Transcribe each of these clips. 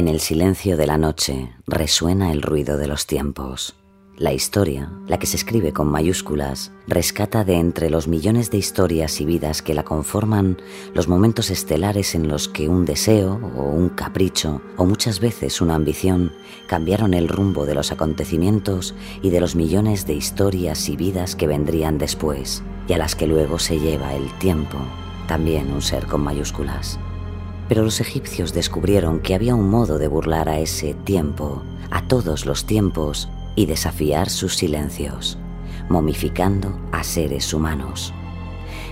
En el silencio de la noche resuena el ruido de los tiempos. La historia, la que se escribe con mayúsculas, rescata de entre los millones de historias y vidas que la conforman los momentos estelares en los que un deseo o un capricho o muchas veces una ambición cambiaron el rumbo de los acontecimientos y de los millones de historias y vidas que vendrían después y a las que luego se lleva el tiempo, también un ser con mayúsculas. Pero los egipcios descubrieron que había un modo de burlar a ese tiempo, a todos los tiempos, y desafiar sus silencios, momificando a seres humanos.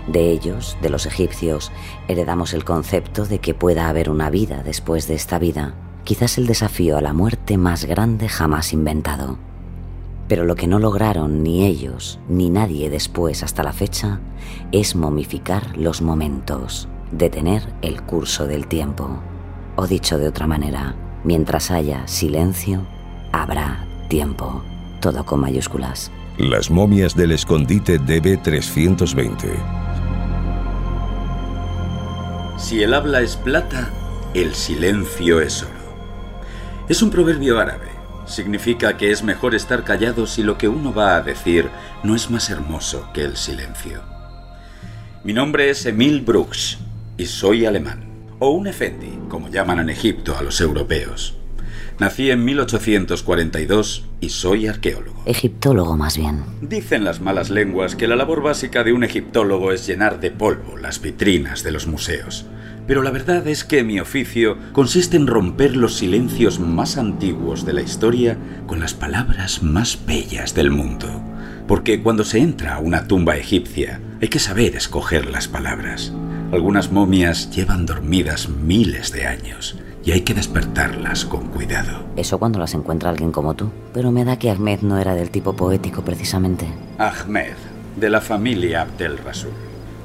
De ellos, de los egipcios, heredamos el concepto de que pueda haber una vida después de esta vida, quizás el desafío a la muerte más grande jamás inventado. Pero lo que no lograron ni ellos ni nadie después hasta la fecha es momificar los momentos detener el curso del tiempo. O dicho de otra manera, mientras haya silencio, habrá tiempo. Todo con mayúsculas. Las momias del escondite DB320. Si el habla es plata, el silencio es oro. Es un proverbio árabe. Significa que es mejor estar callado si lo que uno va a decir no es más hermoso que el silencio. Mi nombre es Emil Brooks y soy alemán, o un efendi, como llaman en Egipto a los europeos. Nací en 1842 y soy arqueólogo. Egiptólogo más bien. Dicen las malas lenguas que la labor básica de un egiptólogo es llenar de polvo las vitrinas de los museos. Pero la verdad es que mi oficio consiste en romper los silencios más antiguos de la historia con las palabras más bellas del mundo. Porque cuando se entra a una tumba egipcia hay que saber escoger las palabras. Algunas momias llevan dormidas miles de años y hay que despertarlas con cuidado. Eso cuando las encuentra alguien como tú. Pero me da que Ahmed no era del tipo poético precisamente. Ahmed, de la familia Abdel Rasul.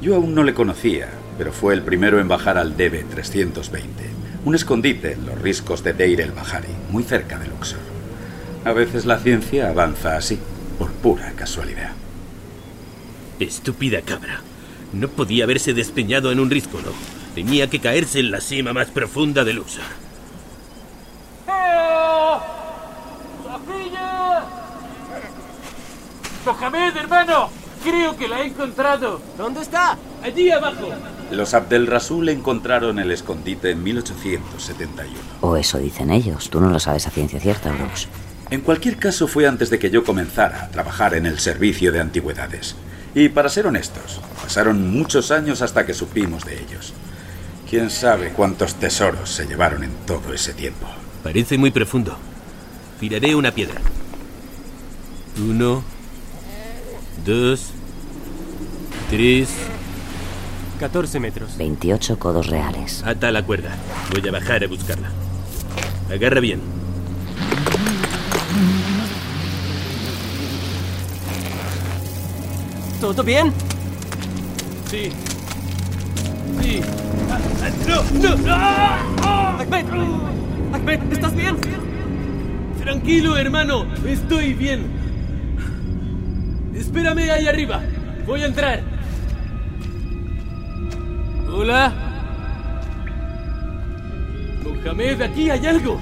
Yo aún no le conocía, pero fue el primero en bajar al DB 320, un escondite en los riscos de Deir el Bahari, muy cerca de Luxor. A veces la ciencia avanza así, por pura casualidad. Estúpida cabra. No podía haberse despeñado en un ríscolo. Tenía que caerse en la cima más profunda de Luxor. ¡Sofía! ¡Mohamed, hermano! Creo que la he encontrado. ¿Dónde está? Allí abajo. Los Abdel Rasul encontraron el escondite en 1871. O eso dicen ellos. Tú no lo sabes a ciencia cierta, Brooks. En cualquier caso fue antes de que yo comenzara a trabajar en el servicio de antigüedades. Y para ser honestos, pasaron muchos años hasta que supimos de ellos. ¿Quién sabe cuántos tesoros se llevaron en todo ese tiempo? Parece muy profundo. Tiraré una piedra. Uno, dos, tres. 14 metros. 28 codos reales. Ata la cuerda. Voy a bajar a buscarla. Agarra bien. ¿Todo bien? Sí. Sí. Ah, ah, ¡No! ¡No! ¡Ah! ¡Ah! Ahmed. Ahmed, ¿estás bien? Tranquilo, hermano. Estoy bien. Espérame ahí arriba. Voy a entrar. Hola. Mohamed, aquí hay algo.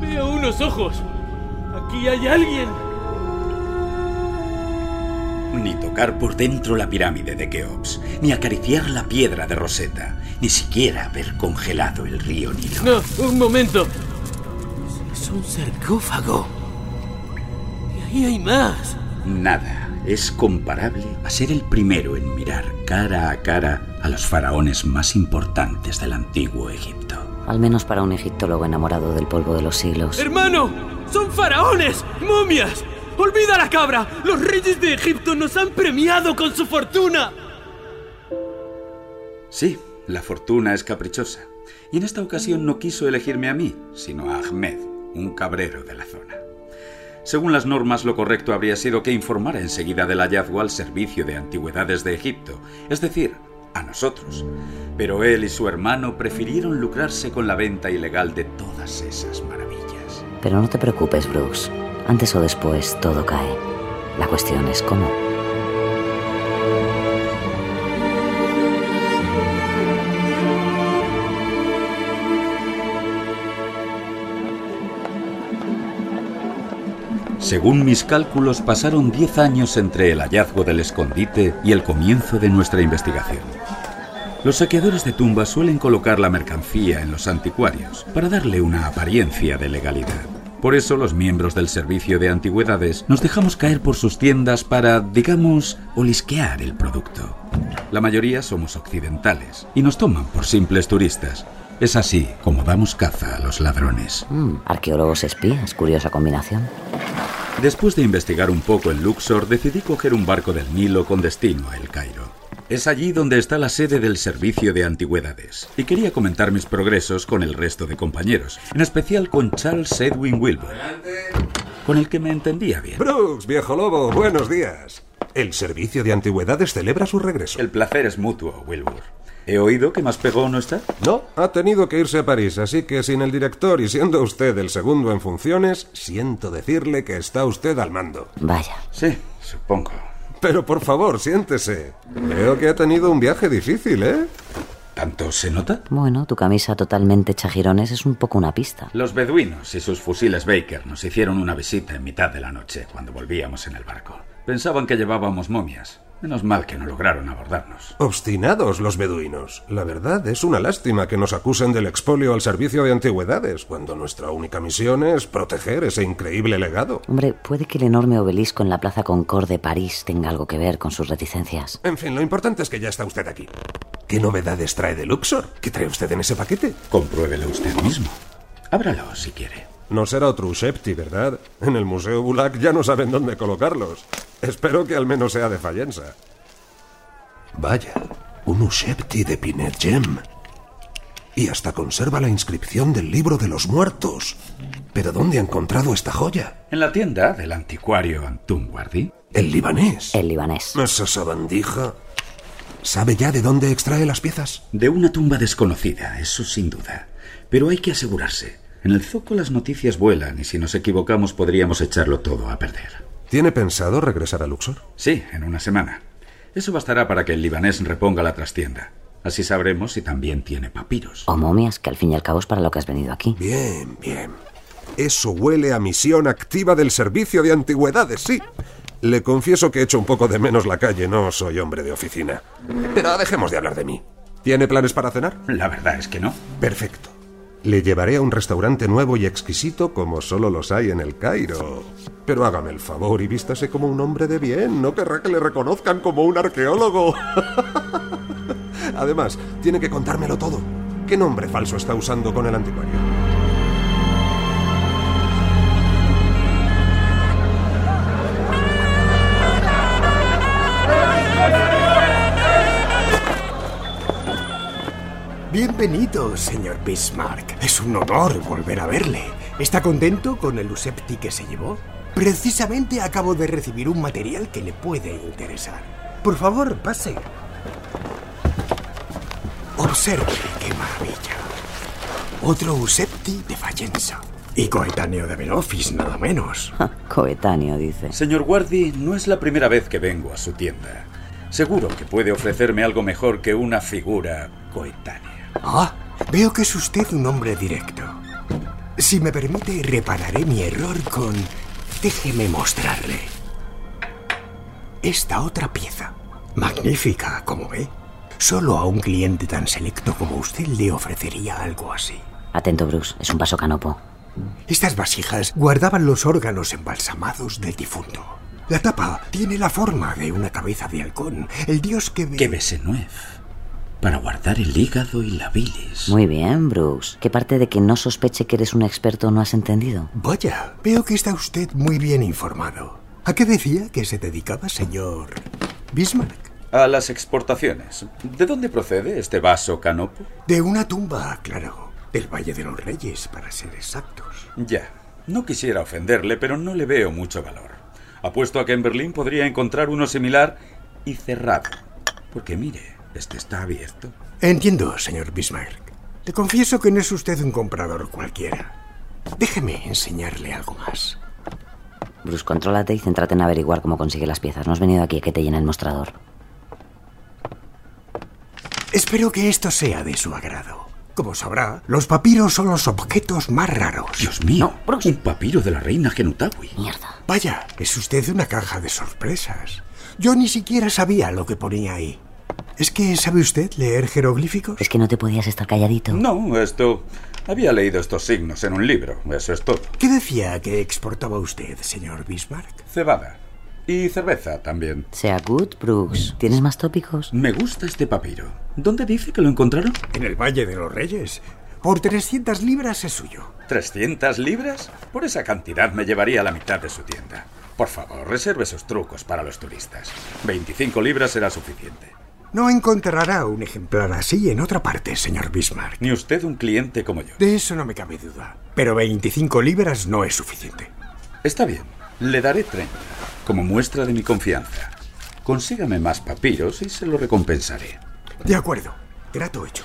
Veo unos ojos. Aquí hay alguien. Ni tocar por dentro la pirámide de Keops, ni acariciar la piedra de Rosetta, ni siquiera haber congelado el río Nilo. No, un momento. Es un sarcófago. Y ahí hay más. Nada es comparable a ser el primero en mirar cara a cara a los faraones más importantes del antiguo Egipto. Al menos para un egiptólogo enamorado del polvo de los siglos. ¡Hermano! ¡Son faraones! ¡Momias! ¡Olvida la cabra! ¡Los reyes de Egipto nos han premiado con su fortuna! Sí, la fortuna es caprichosa. Y en esta ocasión no quiso elegirme a mí, sino a Ahmed, un cabrero de la zona. Según las normas, lo correcto habría sido que informara enseguida del hallazgo al Servicio de Antigüedades de Egipto, es decir, a nosotros. Pero él y su hermano prefirieron lucrarse con la venta ilegal de todas esas maravillas. Pero no te preocupes, Brooks. Antes o después todo cae. La cuestión es cómo. Según mis cálculos, pasaron 10 años entre el hallazgo del escondite y el comienzo de nuestra investigación. Los saqueadores de tumbas suelen colocar la mercancía en los anticuarios para darle una apariencia de legalidad. Por eso los miembros del servicio de antigüedades nos dejamos caer por sus tiendas para, digamos, olisquear el producto. La mayoría somos occidentales y nos toman por simples turistas. Es así como damos caza a los ladrones. Mm, arqueólogos espías, curiosa combinación. Después de investigar un poco en Luxor, decidí coger un barco del Nilo con destino a El Cairo. Es allí donde está la sede del Servicio de Antigüedades, y quería comentar mis progresos con el resto de compañeros, en especial con Charles Edwin Wilbur, con el que me entendía bien. Brooks, viejo lobo, buenos días. El Servicio de Antigüedades celebra su regreso. El placer es mutuo, Wilbur. He oído que más pegó no está. No, ha tenido que irse a París, así que sin el director y siendo usted el segundo en funciones, siento decirle que está usted al mando. Vaya. Sí, supongo. Pero por favor, siéntese. Veo que ha tenido un viaje difícil, ¿eh? ¿Tanto se nota? Bueno, tu camisa totalmente hecha jirones es un poco una pista. Los beduinos y sus fusiles Baker nos hicieron una visita en mitad de la noche cuando volvíamos en el barco. Pensaban que llevábamos momias. Menos mal que no lograron abordarnos. Obstinados los beduinos. La verdad es una lástima que nos acusen del expolio al servicio de antigüedades, cuando nuestra única misión es proteger ese increíble legado. Hombre, puede que el enorme obelisco en la Plaza Concorde de París tenga algo que ver con sus reticencias. En fin, lo importante es que ya está usted aquí. ¿Qué novedades trae de Luxor? ¿Qué trae usted en ese paquete? Compruébelo usted mismo. Ábralo si quiere. No será otro Ushepti, ¿verdad? En el Museo Bulak ya no saben dónde colocarlos. Espero que al menos sea de Fallenza. Vaya, un Ushepti de Pinet Gem. Y hasta conserva la inscripción del libro de los muertos. ¿Pero dónde ha encontrado esta joya? En la tienda del anticuario Antumwardi. El libanés. El libanés. Esa sabandija. ¿Sabe ya de dónde extrae las piezas? De una tumba desconocida, eso sin duda. Pero hay que asegurarse. En el zoco las noticias vuelan y si nos equivocamos podríamos echarlo todo a perder. ¿Tiene pensado regresar a Luxor? Sí, en una semana. Eso bastará para que el libanés reponga la trastienda. Así sabremos si también tiene papiros. O momias, que al fin y al cabo es para lo que has venido aquí. Bien, bien. Eso huele a misión activa del servicio de antigüedades, sí. Le confieso que echo un poco de menos la calle, no soy hombre de oficina. Pero dejemos de hablar de mí. ¿Tiene planes para cenar? La verdad es que no. Perfecto. Le llevaré a un restaurante nuevo y exquisito como solo los hay en el Cairo. Pero hágame el favor y vístase como un hombre de bien. No querrá que le reconozcan como un arqueólogo. Además, tiene que contármelo todo. ¿Qué nombre falso está usando con el anticuario? Bienvenido, señor Bismarck. Es un honor volver a verle. ¿Está contento con el Usepti que se llevó? Precisamente acabo de recibir un material que le puede interesar. Por favor, pase. Observe qué maravilla. Otro Usepti de Fallenza. Y coetáneo de Benofis, nada menos. Coetáneo, dice. Señor Guardi, no es la primera vez que vengo a su tienda. Seguro que puede ofrecerme algo mejor que una figura coetánea. Ah, veo que es usted un hombre directo. Si me permite, repararé mi error con... Déjeme mostrarle. Esta otra pieza. Magnífica, como ve. Solo a un cliente tan selecto como usted le ofrecería algo así. Atento, Bruce, es un vaso canopo. Estas vasijas guardaban los órganos embalsamados del difunto. La tapa tiene la forma de una cabeza de halcón, el dios que... Que Besenuev. Para guardar el hígado y la bilis. Muy bien, Bruce. ¿Qué parte de que no sospeche que eres un experto no has entendido? Vaya, veo que está usted muy bien informado. ¿A qué decía que se dedicaba, señor Bismarck? A las exportaciones. ¿De dónde procede este vaso canopo? De una tumba, claro. Del Valle de los Reyes, para ser exactos. Ya. No quisiera ofenderle, pero no le veo mucho valor. Apuesto a que en Berlín podría encontrar uno similar y cerrado. Porque mire, este está abierto. Entiendo, señor Bismarck. Le confieso que no es usted un comprador cualquiera. Déjeme enseñarle algo más. Bruce, contrólate y céntrate en averiguar cómo consigue las piezas. No has venido aquí a que te llene el mostrador. Espero que esto sea de su agrado. Como sabrá, los papiros son los objetos más raros. Dios mío, un papiro de la reina Genutawi. Mierda. Vaya, es usted una caja de sorpresas. Yo ni siquiera sabía lo que ponía ahí. ¿Es que sabe usted leer jeroglíficos? Es que no te podías estar calladito. No, esto... Había leído estos signos en un libro, eso es todo. ¿Qué decía que exportaba usted, señor Bismarck? Cebada. Y cerveza también. Sea good, Brooks. ¿Tienes más tópicos? Me gusta este papiro. ¿Dónde dice que lo encontraron? En el Valle de los Reyes. Por 300 libras es suyo. ¿300 libras? Por esa cantidad me llevaría la mitad de su tienda. Por favor, reserve sus trucos para los turistas. 25 libras será suficiente. No encontrará un ejemplar así en otra parte, señor Bismarck. Ni usted un cliente como yo. De eso no me cabe duda. Pero 25 libras no es suficiente. Está bien. Le daré 30, como muestra de mi confianza. Consígame más papiros y se lo recompensaré. De acuerdo. Trato hecho.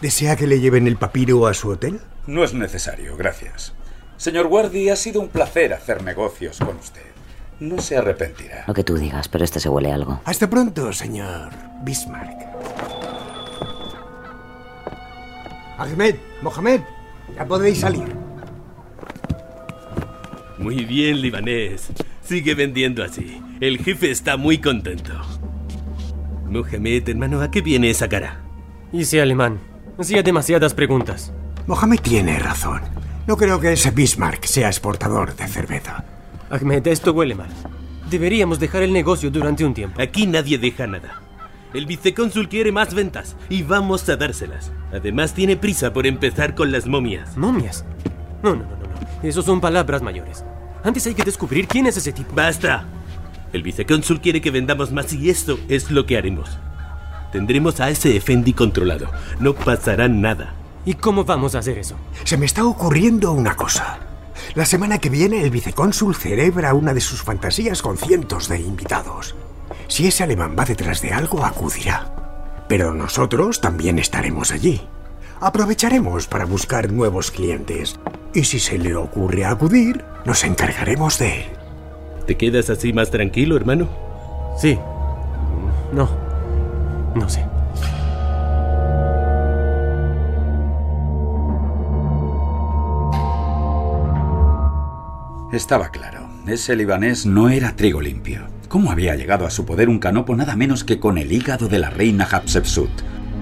¿Desea que le lleven el papiro a su hotel? No es necesario, gracias. Señor Guardi, ha sido un placer hacer negocios con usted. No se arrepentirá. Lo que tú digas, pero este se huele algo. Hasta pronto, señor Bismarck. Ahmed, Mohamed, ya podéis salir. Muy bien, libanés. Sigue vendiendo así. El jefe está muy contento. Mohamed, hermano, ¿a qué viene esa cara? Hice alemán. Hacía demasiadas preguntas. Mohamed tiene razón. No creo que ese Bismarck sea exportador de cerveza. Ahmed, esto huele mal. Deberíamos dejar el negocio durante un tiempo. Aquí nadie deja nada. El vicecónsul quiere más ventas y vamos a dárselas. Además tiene prisa por empezar con las momias. ¿Momias? No, no, no, no. no. Eso son palabras mayores. Antes hay que descubrir quién es ese tipo. ¡Basta! El vicecónsul quiere que vendamos más y esto es lo que haremos. Tendremos a ese Effendi controlado. No pasará nada. ¿Y cómo vamos a hacer eso? Se me está ocurriendo una cosa. La semana que viene el vicecónsul celebra una de sus fantasías con cientos de invitados. Si ese alemán va detrás de algo, acudirá. Pero nosotros también estaremos allí. Aprovecharemos para buscar nuevos clientes. Y si se le ocurre acudir, nos encargaremos de él. ¿Te quedas así más tranquilo, hermano? Sí. No. No sé. Estaba claro. Ese libanés no era trigo limpio. ¿Cómo había llegado a su poder un canopo nada menos que con el hígado de la reina Hatshepsut?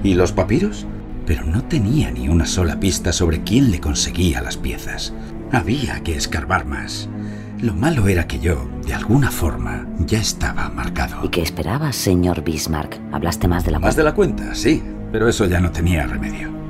¿Y los papiros? Pero no tenía ni una sola pista sobre quién le conseguía las piezas. Había que escarbar más. Lo malo era que yo, de alguna forma, ya estaba marcado. ¿Y qué esperabas, señor Bismarck? ¿Hablaste más de la Más de la cuenta, sí, pero eso ya no tenía remedio.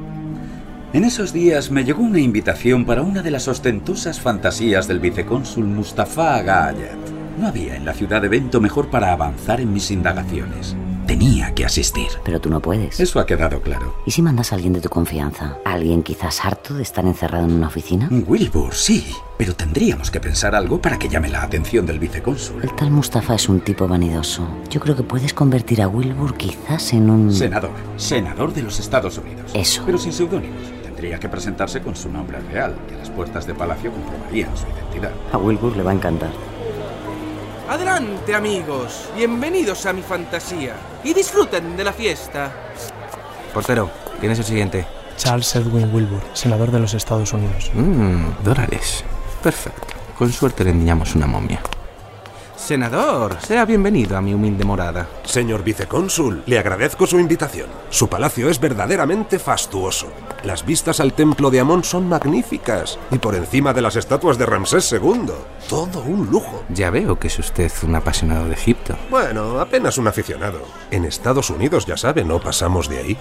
En esos días me llegó una invitación para una de las ostentosas fantasías del vicecónsul Mustafa Agayat. No había en la ciudad evento mejor para avanzar en mis indagaciones. Tenía que asistir. Pero tú no puedes. Eso ha quedado claro. ¿Y si mandas a alguien de tu confianza? ¿Alguien quizás harto de estar encerrado en una oficina? Wilbur, sí. Pero tendríamos que pensar algo para que llame la atención del vicecónsul. El tal Mustafa es un tipo vanidoso. Yo creo que puedes convertir a Wilbur quizás en un... Senador. Senador de los Estados Unidos. Eso. Pero sin seudónimos. Tendría que presentarse con su nombre real, que a las puertas de palacio comprobarían su identidad. A Wilbur le va a encantar. Adelante, amigos. Bienvenidos a mi fantasía. Y disfruten de la fiesta. Portero, ¿quién es el siguiente? Charles Edwin Wilbur, senador de los Estados Unidos. Mmm, dólares. Perfecto. Con suerte le endiñamos una momia. Senador, sea bienvenido a mi humilde morada. Señor vicecónsul, le agradezco su invitación. Su palacio es verdaderamente fastuoso. Las vistas al templo de Amón son magníficas. Y por encima de las estatuas de Ramsés II. Todo un lujo. Ya veo que es usted un apasionado de Egipto. Bueno, apenas un aficionado. En Estados Unidos, ya sabe, no pasamos de ahí.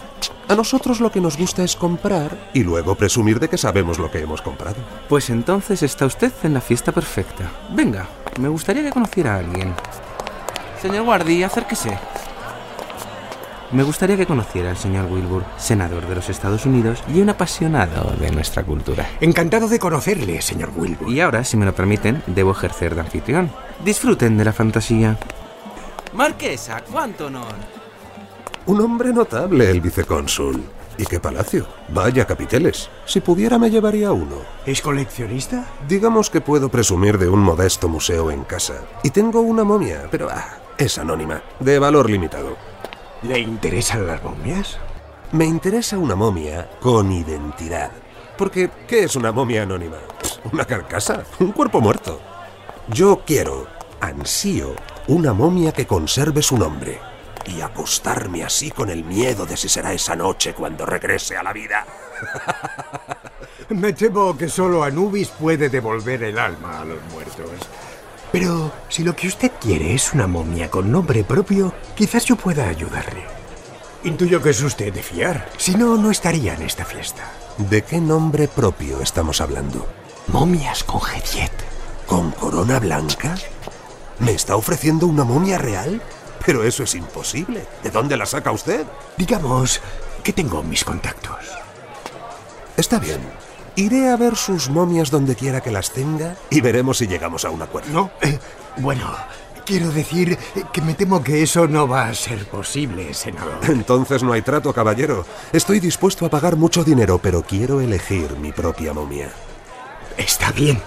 A nosotros lo que nos gusta es comprar y luego presumir de que sabemos lo que hemos comprado. Pues entonces está usted en la fiesta perfecta. Venga, me gustaría que conociera a alguien. Señor Guardi, acérquese. Me gustaría que conociera al señor Wilbur, senador de los Estados Unidos y un apasionado de nuestra cultura. Encantado de conocerle, señor Wilbur. Y ahora, si me lo permiten, debo ejercer de anfitrión. Disfruten de la fantasía. Marquesa, cuánto honor. Un hombre notable, el vicecónsul. ¿Y qué palacio? Vaya capiteles. Si pudiera me llevaría uno. ¿Es coleccionista? Digamos que puedo presumir de un modesto museo en casa. Y tengo una momia, pero ah, es anónima, de valor limitado. ¿Le interesan las momias? Me interesa una momia con identidad. Porque, ¿qué es una momia anónima? ¿Una carcasa? ¿Un cuerpo muerto? Yo quiero, ansío, una momia que conserve su nombre. Y acostarme así con el miedo de si será esa noche cuando regrese a la vida. Me temo que solo Anubis puede devolver el alma a los muertos. Pero si lo que usted quiere es una momia con nombre propio, quizás yo pueda ayudarle. Intuyo que es usted de fiar. Si no, no estaría en esta fiesta. ¿De qué nombre propio estamos hablando? Momias con. ¿Con corona blanca? ¿Me está ofreciendo una momia real? Pero eso es imposible. ¿De dónde la saca usted? Digamos que tengo mis contactos. Está bien. Iré a ver sus momias donde quiera que las tenga y veremos si llegamos a un acuerdo. No, eh, bueno, quiero decir que me temo que eso no va a ser posible, senador. Entonces no hay trato, caballero. Estoy dispuesto a pagar mucho dinero, pero quiero elegir mi propia momia. Está bien,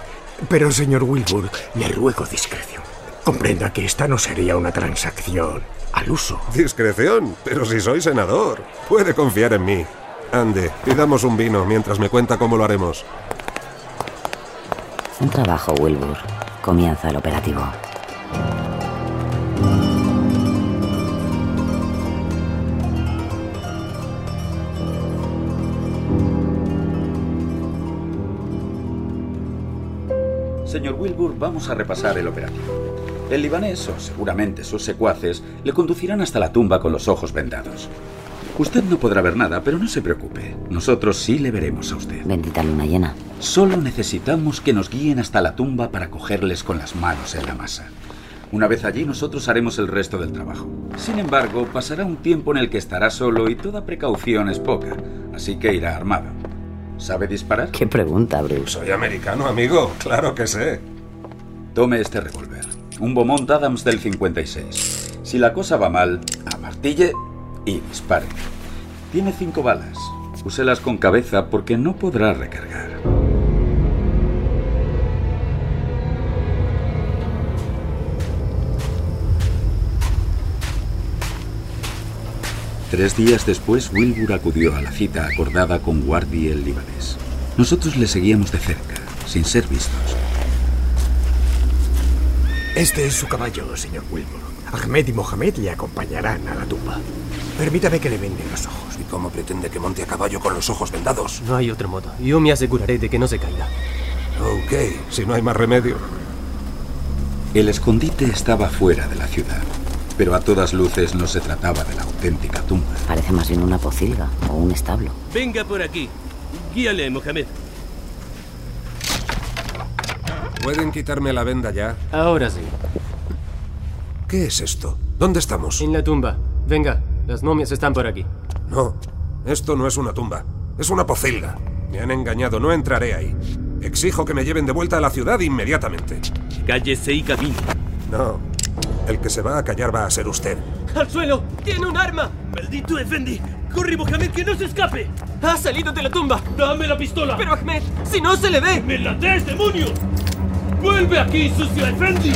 pero señor Wilbur, le ruego discreción. Comprenda que esta no sería una transacción al uso. Discreción, pero si soy senador, puede confiar en mí. Ande, pidamos un vino mientras me cuenta cómo lo haremos. Un trabajo, Wilbur. Comienza el operativo. Señor Wilbur, vamos a repasar el operativo. El libanés, o seguramente sus secuaces, le conducirán hasta la tumba con los ojos vendados. Usted no podrá ver nada, pero no se preocupe. Nosotros sí le veremos a usted. Bendita luna llena. Solo necesitamos que nos guíen hasta la tumba para cogerles con las manos en la masa. Una vez allí nosotros haremos el resto del trabajo. Sin embargo, pasará un tiempo en el que estará solo y toda precaución es poca, así que irá armado. ¿Sabe disparar? ¿Qué pregunta, Bruce? Soy americano, amigo. Claro que sé. Tome este revólver. Un Beaumont Adams del 56. Si la cosa va mal, amartille y dispare. Tiene cinco balas. Úselas con cabeza porque no podrá recargar. Tres días después, Wilbur acudió a la cita acordada con Wardy el libanés. Nosotros le seguíamos de cerca, sin ser vistos. Este es su caballo, señor Wilbur. Ahmed y Mohamed le acompañarán a la tumba. Permítame que le vende los ojos. ¿Y cómo pretende que monte a caballo con los ojos vendados? No hay otro modo. Yo me aseguraré de que no se caiga. Ok, si no hay más remedio. El escondite estaba fuera de la ciudad, pero a todas luces no se trataba de la auténtica tumba. Parece más bien una pocilga o un establo. Venga por aquí. Guíale, Mohamed. ¿Pueden quitarme la venda ya? Ahora sí. ¿Qué es esto? ¿Dónde estamos? En la tumba. Venga, las momias están por aquí. No, esto no es una tumba. Es una pocilga. Me han engañado, no entraré ahí. Exijo que me lleven de vuelta a la ciudad inmediatamente. Cállese y camine. No, el que se va a callar va a ser usted. ¡Al suelo! ¡Tiene un arma! ¡Maldito Effendi! ¡Corre, Mohamed, que no se escape! ¡Ha salido de la tumba! ¡Dame la pistola! ¡Pero Ahmed! ¡Si no se le ve! ¡Me la des, demonio! ¡Vuelve aquí, sucio Effendi!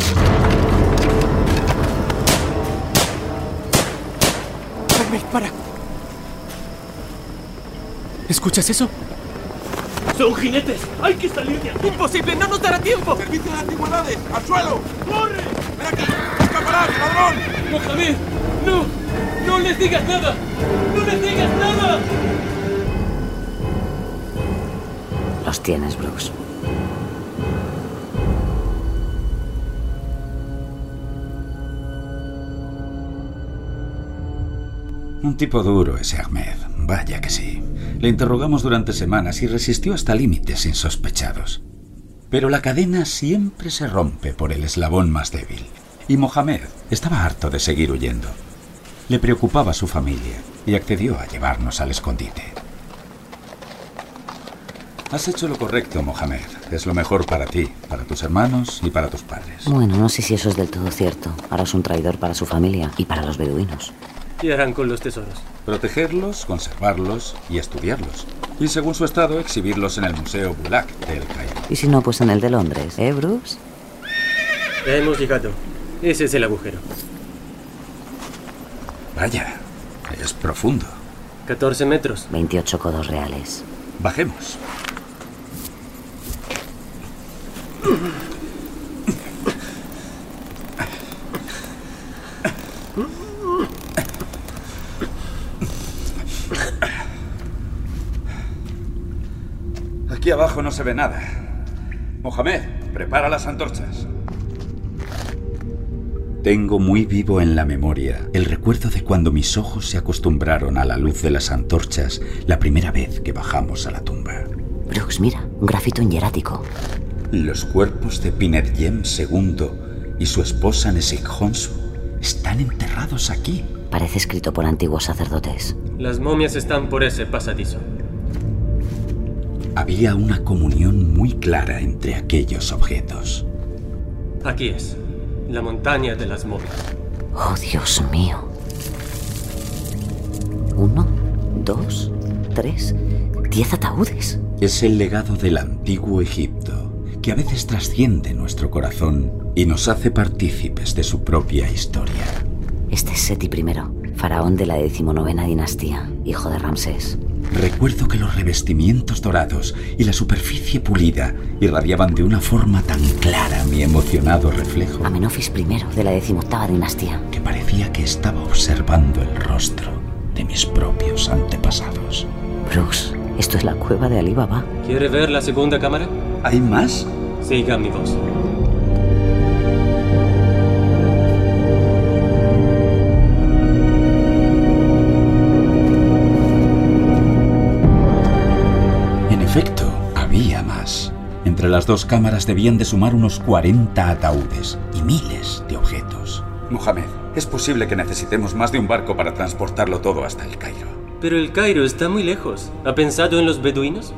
Ahmed, para. ¿Escuchas eso? ¡Son jinetes! ¡Hay que salir de aquí! ¡Imposible! ¡No nos dará tiempo! ¡Servicio de antigüedades! ¡Al suelo! ¡Corre! ¡Escaparás, ladrón! ¡Mohamed! ¡No! ¡No les digas nada! ¡No les digas nada! Los tienes, Brooks. Un tipo duro ese Ahmed, vaya que sí. Le interrogamos durante semanas y resistió hasta límites insospechados. Pero la cadena siempre se rompe por el eslabón más débil. Y Mohamed estaba harto de seguir huyendo. Le preocupaba su familia y accedió a llevarnos al escondite. Has hecho lo correcto, Mohamed. Es lo mejor para ti, para tus hermanos y para tus padres. Bueno, no sé si eso es del todo cierto. Ahora es un traidor para su familia y para los beduinos. ¿Qué harán con los tesoros? Protegerlos, conservarlos y estudiarlos. Y según su estado, exhibirlos en el Museo Bulak del Cairo. Y si no, pues en el de Londres, ¿eh, Brooks? Ya hemos llegado. Ese es el agujero. Vaya, es profundo. 14 metros. 28 codos reales. Bajemos. Aquí abajo no se ve nada. Mohamed, prepara las antorchas. Tengo muy vivo en la memoria el recuerdo de cuando mis ojos se acostumbraron a la luz de las antorchas la primera vez que bajamos a la tumba. Brooks, mira, un grafito en hierático. Los cuerpos de Pinerjem II y su esposa Nesik Honsu están enterrados aquí. Parece escrito por antiguos sacerdotes. Las momias están por ese pasadizo. Había una comunión muy clara entre aquellos objetos. Aquí es. La montaña de las momias. Oh, Dios mío. Uno, dos, tres, diez ataúdes. Es el legado del antiguo Egipto, que a veces trasciende nuestro corazón y nos hace partícipes de su propia historia. Este es Seti I, faraón de la decimonovena dinastía, hijo de Ramsés. Recuerdo que los revestimientos dorados y la superficie pulida irradiaban de una forma tan clara mi emocionado reflejo. Amenofis I de la decimoctava dinastía. Que parecía que estaba observando el rostro de mis propios antepasados. Brooks, esto es la cueva de Ali Baba. ¿Quiere ver la segunda cámara? ¿Hay más? Siga mi voz. Entre las dos cámaras debían de sumar unos 40 ataúdes y miles de objetos. Mohamed, es posible que necesitemos más de un barco para transportarlo todo hasta el Cairo. Pero el Cairo está muy lejos. ¿Ha pensado en los beduinos?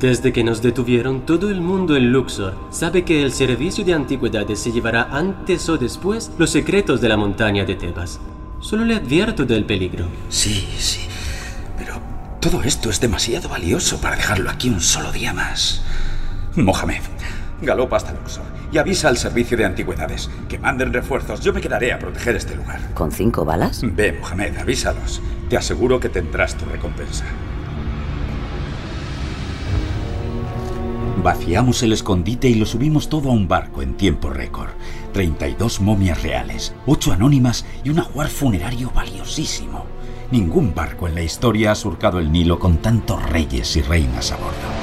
Desde que nos detuvieron, todo el mundo en Luxor sabe que el servicio de antigüedades se llevará antes o después los secretos de la montaña de Tebas. Solo le advierto del peligro. Sí, sí. Pero todo esto es demasiado valioso para dejarlo aquí un solo día más. Mohamed, galopa hasta Luxor y avisa al servicio de antigüedades que manden refuerzos. Yo me quedaré a proteger este lugar. ¿Con cinco balas? Ve, Mohamed, avísalos. Te aseguro que tendrás tu recompensa. Vaciamos el escondite y lo subimos todo a un barco en tiempo récord. 32 momias reales, 8 anónimas y un ajuar funerario valiosísimo. Ningún barco en la historia ha surcado el Nilo con tantos reyes y reinas a bordo.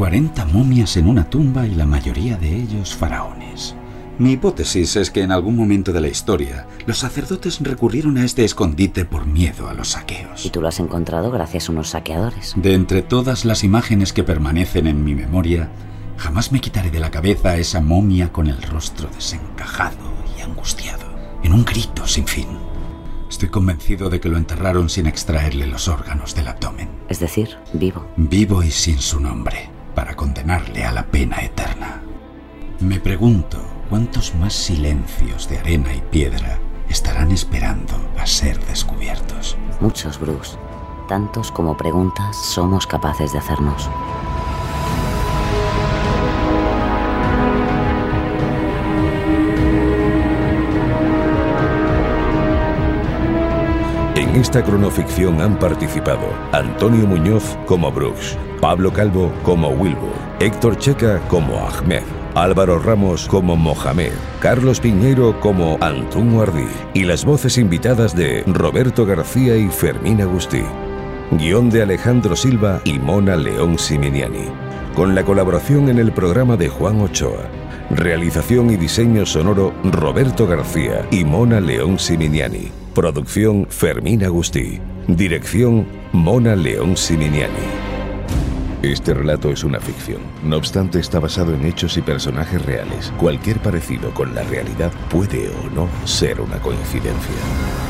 40 momias en una tumba y la mayoría de ellos faraones. Mi hipótesis es que en algún momento de la historia los sacerdotes recurrieron a este escondite por miedo a los saqueos. Y tú lo has encontrado gracias a unos saqueadores. De entre todas las imágenes que permanecen en mi memoria, jamás me quitaré de la cabeza esa momia con el rostro desencajado y angustiado, en un grito sin fin. Estoy convencido de que lo enterraron sin extraerle los órganos del abdomen. Es decir, vivo. Vivo y sin su nombre, para condenarle a la pena eterna. Me pregunto cuántos más silencios de arena y piedra estarán esperando a ser descubiertos. Muchos, Bruce. Tantos como preguntas somos capaces de hacernos. En esta cronoficción han participado Antonio Muñoz como Brooks, Pablo Calvo como Wilbur, Héctor Checa como Ahmed, Álvaro Ramos como Mohamed, Carlos Piñero como Antún Guardí y las voces invitadas de Roberto García y Fermín Agustí. Guión de Alejandro Silva y Mona León Siminiani. Con la colaboración en el programa de Juan Ochoa. Realización y diseño sonoro Roberto García y Mona León Siminiani. Producción Fermín Agustí. Dirección Mona León Siminiani. Este relato es una ficción. No obstante, está basado en hechos y personajes reales. Cualquier parecido con la realidad puede o no ser una coincidencia.